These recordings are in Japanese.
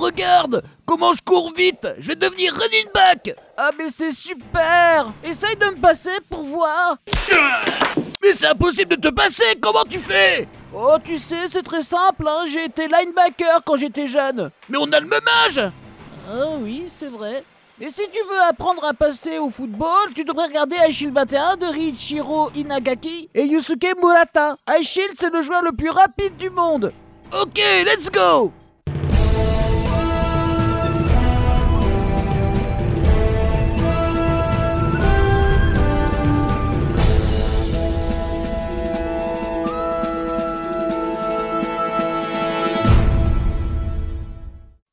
regarde Comment je cours vite Je vais devenir running back Ah mais c'est super. Essaye de me passer pour voir. Mais c'est impossible de te passer Comment tu fais? Oh tu sais, c'est très simple, hein, j'ai été linebacker quand j'étais jeune. Mais on a le même âge. Ah oui, c'est vrai. Et si tu veux apprendre à passer au football, tu devrais regarder High Shield 21 de Riichiro Inagaki et Yusuke Murata. High Shield, c'est le joueur le plus rapide du monde. Ok, let's go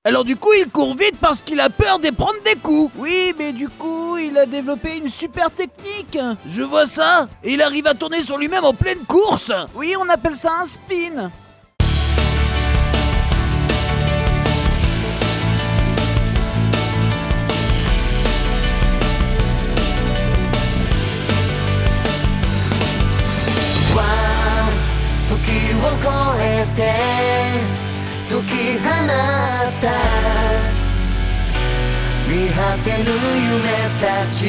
Alors du coup, il court vite parce qu'il a peur de prendre des coups. Oui, mais du coup, il a développé une super technique. Je vois ça. Et il arrive à tourner sur lui-même en pleine course. Oui, on appelle ça un spin. 解き放った。見果てぬ夢たち。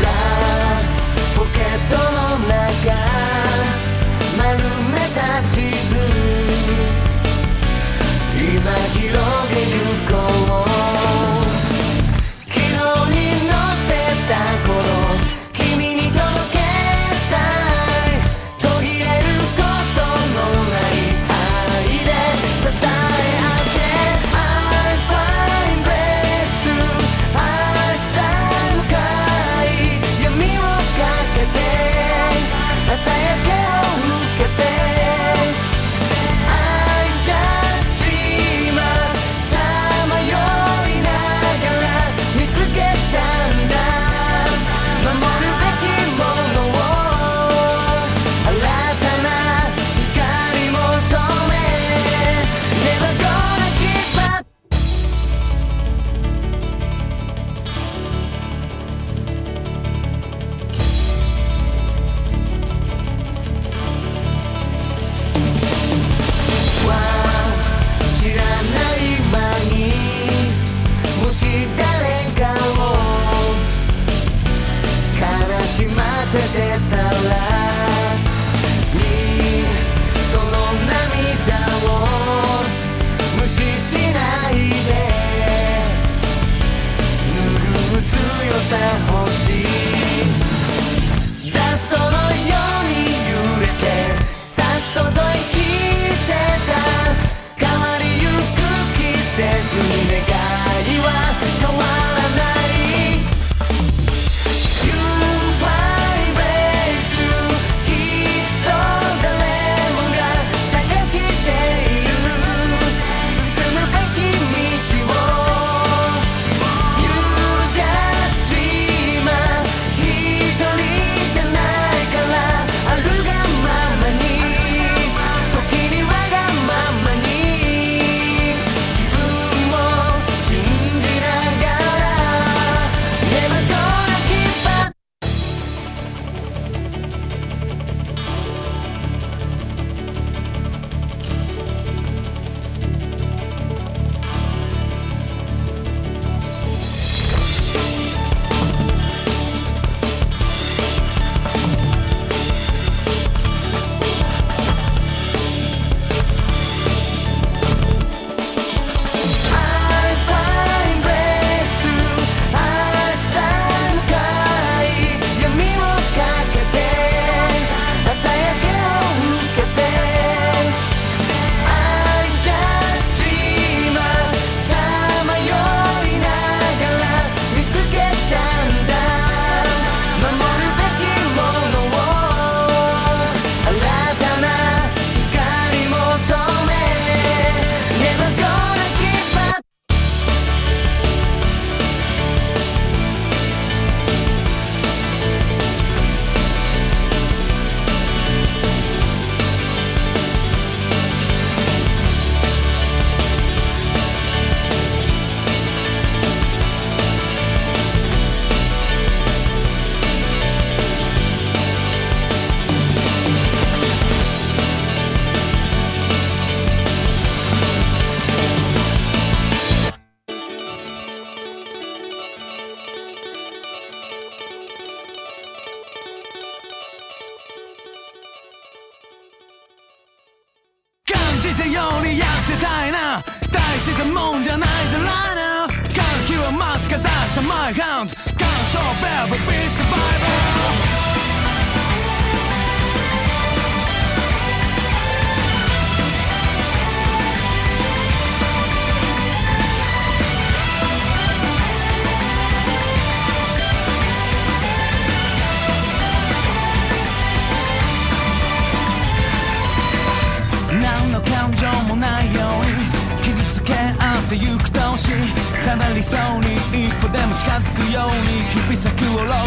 ラポケットの中。丸めた地図。今広げゆこう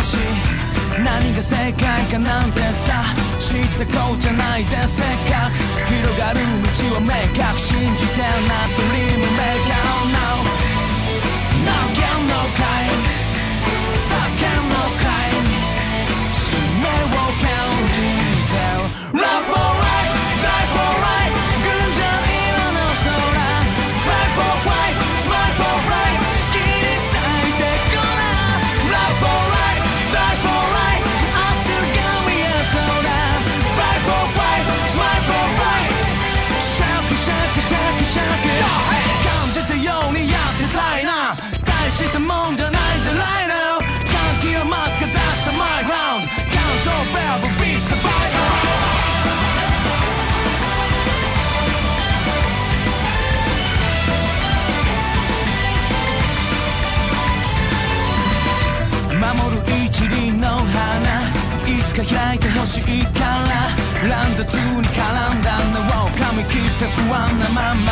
し何が正解かなんてさ知ったこうじゃないぜせっかく広がる道を明確信じてな now Now can no crime 叫の crime 使命を感じて Love for 途中に絡んだ穴を噛み切った不安なまま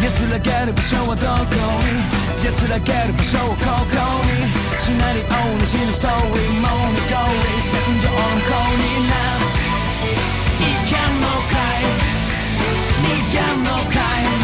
安らげる場所はどこに安らげる場所をここにシナリオなしのストーリーもうにゴーリー戦場の子になる意見の会逃げんのかい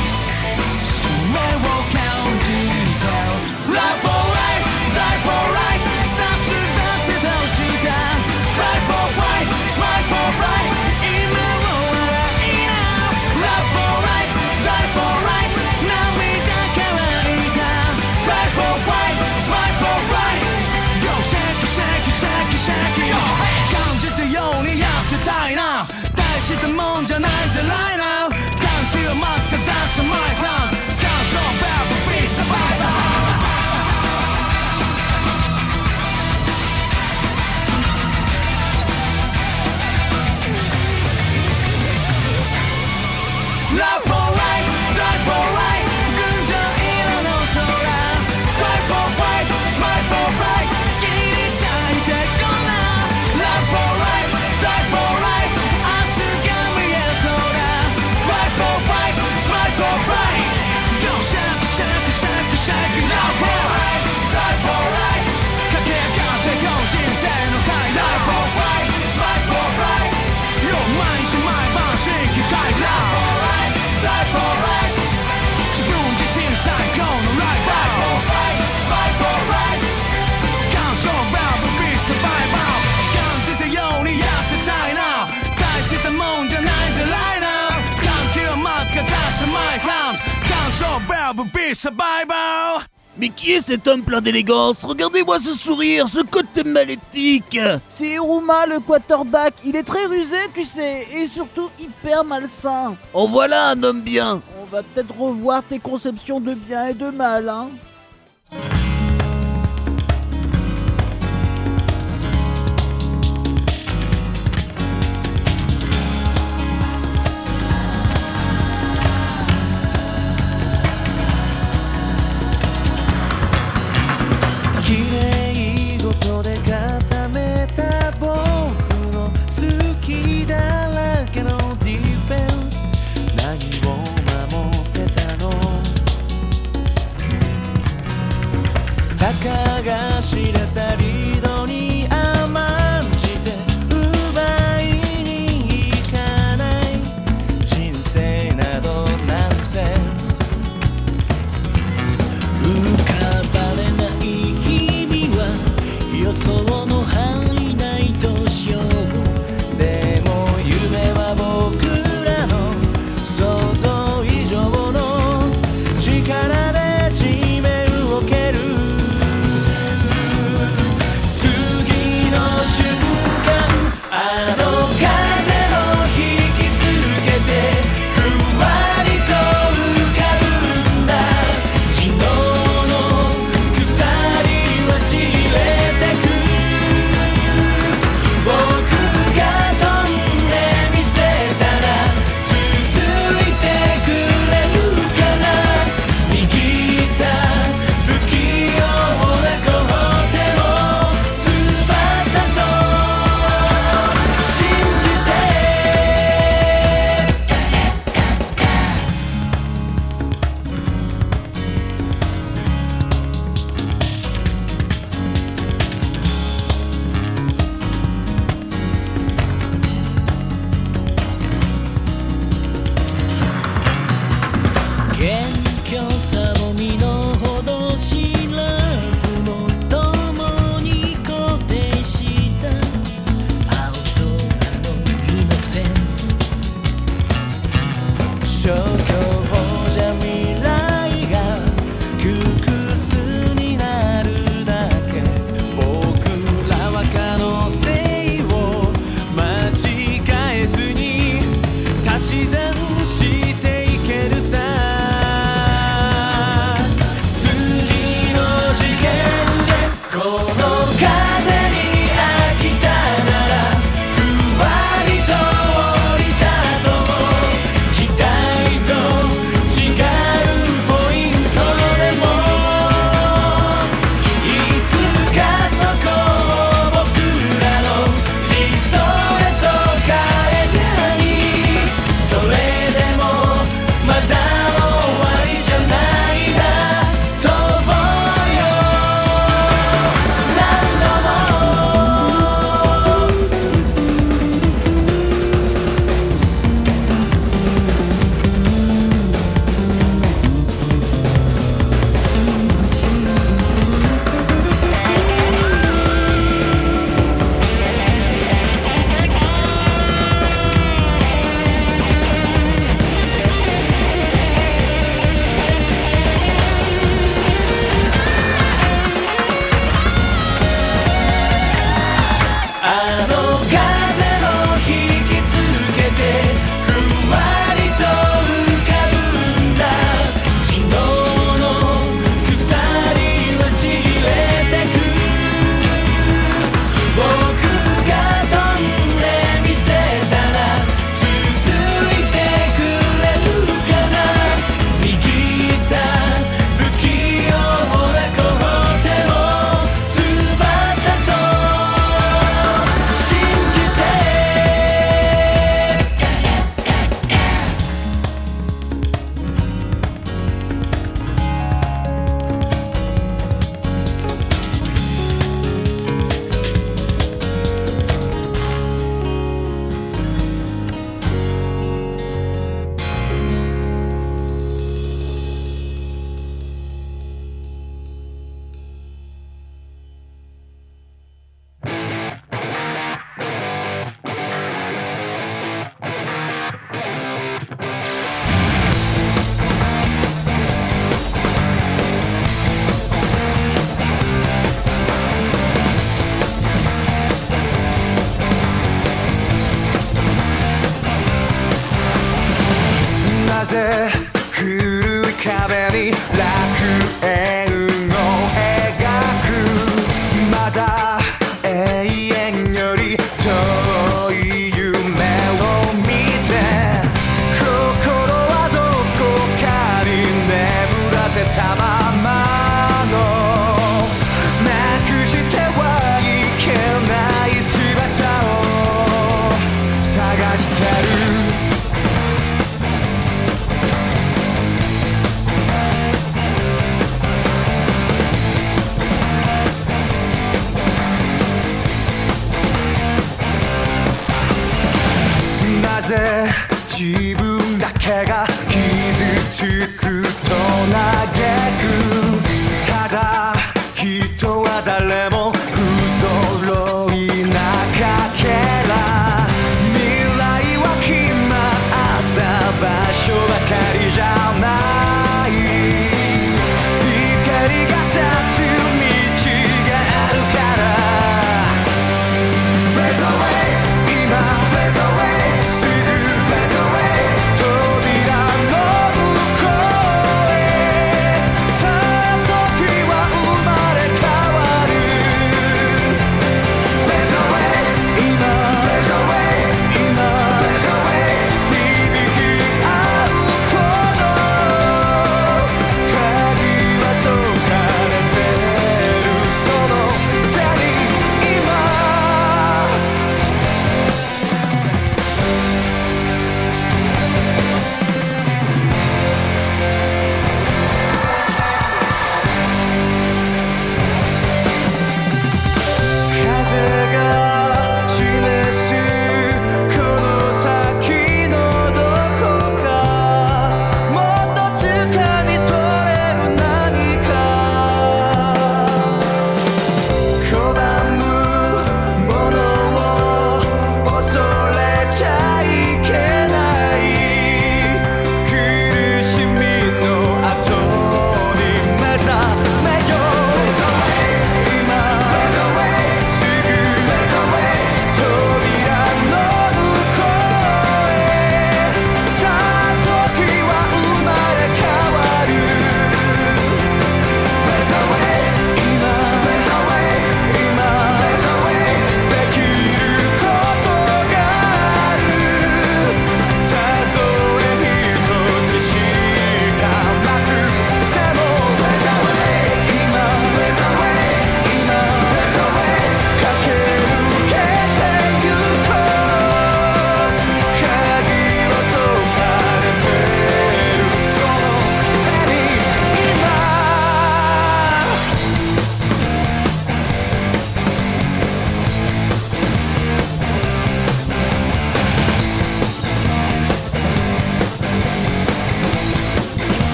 Survival! Mais qui est cet homme plein d'élégance? Regardez-moi ce sourire, ce côté maléfique. C'est Iruma le quarterback, il est très rusé, tu sais, et surtout hyper malsain. En voilà un homme bien. On va peut-être revoir tes conceptions de bien et de mal, hein.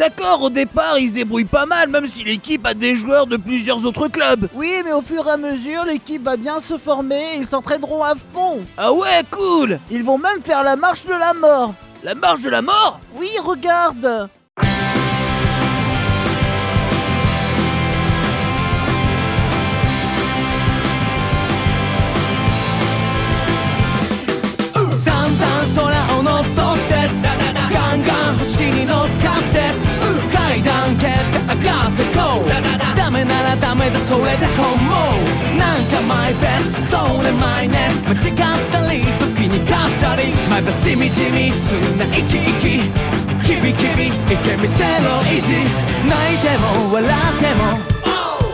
D'accord, au départ, il se débrouille pas mal, même si l'équipe a des joueurs de plusieurs autres clubs. Oui, mais au fur et à mesure, l'équipe va bien se former et ils s'entraîneront à fond. Ah ouais, cool Ils vont même faire la marche de la mort. La marche de la mort Oui, regarde. 散々空 ってこうダメならダメだそれで本望。なんかマイベストそれマイネ。間違ったり時に勝ったり。まだしみじみつな生き生き。キビキビいけみせろ意地泣いても笑っても。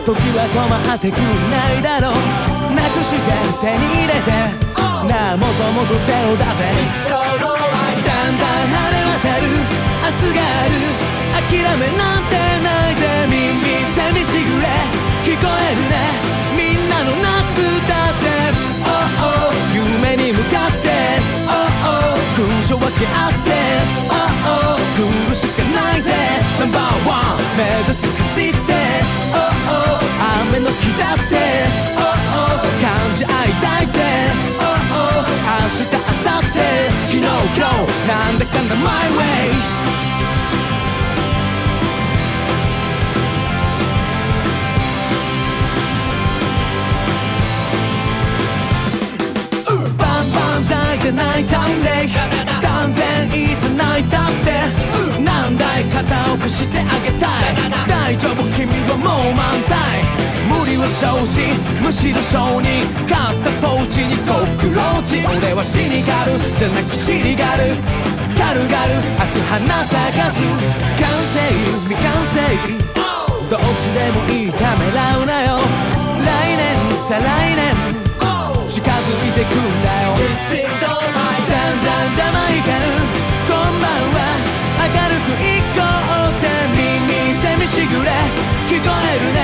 時は止まってくんないだろう。なくして手に入れて。なあもともと手を出せだんだん晴れ渡る。明日がある。諦めなんてないぜ耳せみしぐれ。聞こえるね。みんなの夏だって。Oh oh 夢に向かって。Oh oh 勲章分け合って。Oh oh 来るしかないぜ。Number one 目指し走って。Oh oh 雨の日だって。Oh oh 感じ合いたいぜ。Oh oh 明日明後日。昨日今日。なんだかんだ My way で泣いたんで完全いさ泣いたってなんだい肩を貸してあげたい？大丈夫君はもう満タイ無理は承知むしろ承認勝った当時にコクローチ俺はシニカルじゃなくシリガル軽々明日花咲かず。完成未完成。どっちでもいいためらうなよ。来年再来年。いてくんだよ。じゃんじゃんジャマイカルこんばんは。明るく行こうぜ耳せみしぐれ。聞こえるね。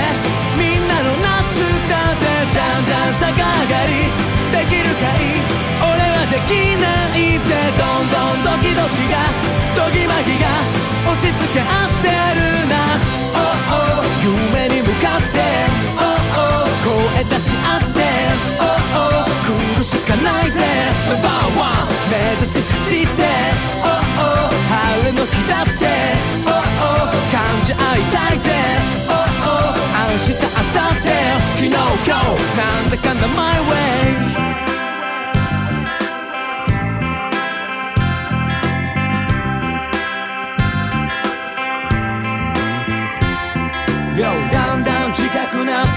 みんなの夏だぜじゃんじゃん逆上がり。できるかい？俺はできないぜどんどんドキドキが。ドギマギが落ち着け焦るな。oh, oh 夢に向かって。oh, oh 声出し合って。oh, oh しかないぜ。Number one 目指し走って。oh, oh 晴れの日だって。oh, oh 感じ合いたいぜ。oh, oh 明日明後日。昨日今日なんだかんだ My way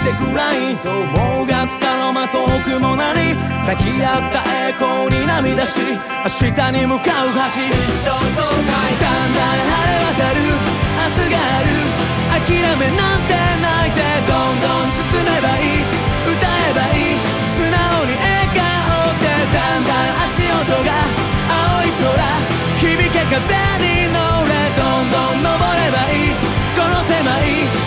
てく。らいと思うがつかの間遠く。もなり抱き合った栄光に涙し明日に向かう橋一生そうかいだんだん晴れ渡る明日がある諦めなんてないぜどんどん進めばいい歌えばいい素直に笑顔でだんだん足音が青い空響け風に乗れどんどん登ればいいこの狭い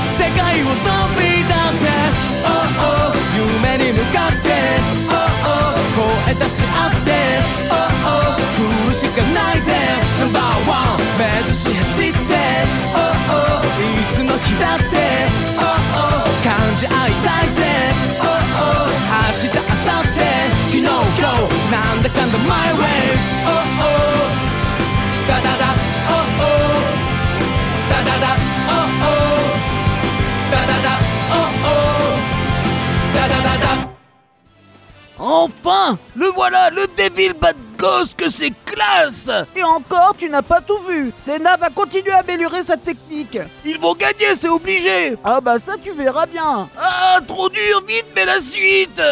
Enfin, le voilà, le débile bad gosse que c'est classe. Et encore, tu n'as pas tout vu. Senna va continuer à améliorer sa technique. Ils vont gagner, c'est obligé. Ah bah ça, tu verras bien. Ah, trop dur, vite, mais la suite.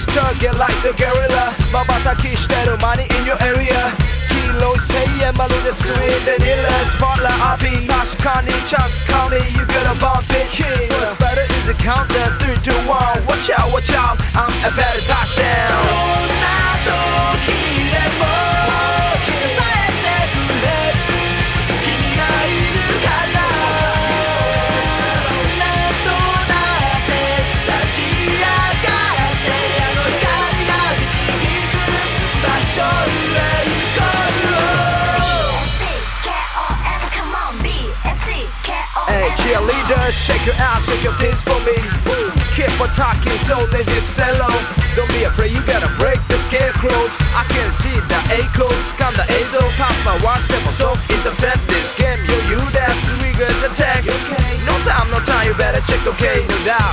like the next target like the guerrilla 瞬きしてる money in your area 黄色い声援まるでスイートニラスポッラー RP 確かにチャンス call me you gonna bump it here First better is a countdown 3 2 1 Watch out watch out I'm a better touchdown どんな時でも Cheerleaders, shake your ass, shake your pins for me. Keep on talking, so the hips. Don't be afraid, you gotta break the scarecrows. I can see the echoes, come the azo, pass my watch, step on so intercept this game. Yo, you that's the trigger attack. Okay. No time, no time, you better check, okay, no doubt.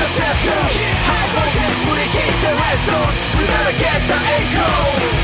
interceptor High voltage, we keep the red zone We better get the echo.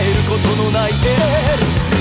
えることのないエール。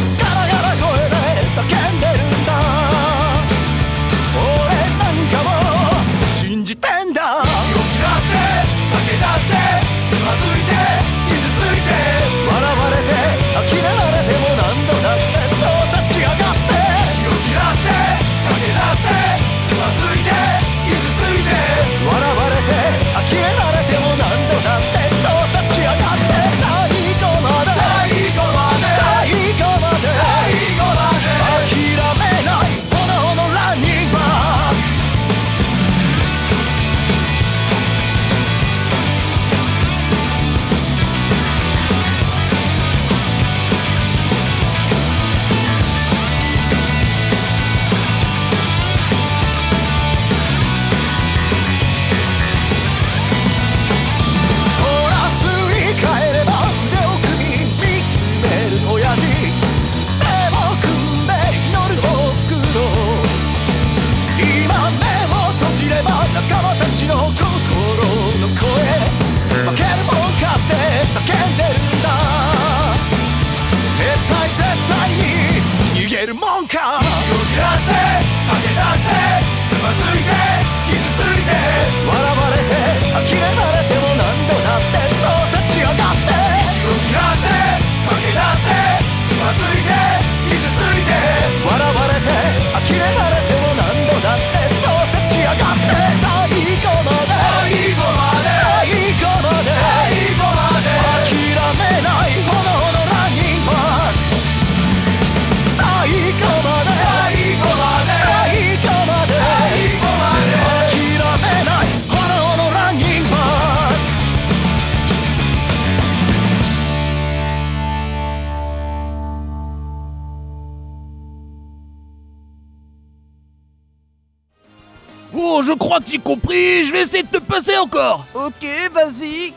t'y compris, je vais essayer de te passer encore. Ok, vas-y.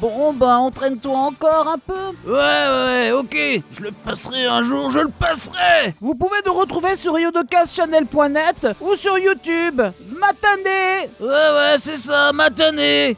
Bon bah entraîne-toi encore un peu. Ouais ouais ok, je le passerai un jour, je le passerai. Vous pouvez nous retrouver sur yodocastchannel.net ou sur YouTube. Matané Ouais ouais c'est ça, matané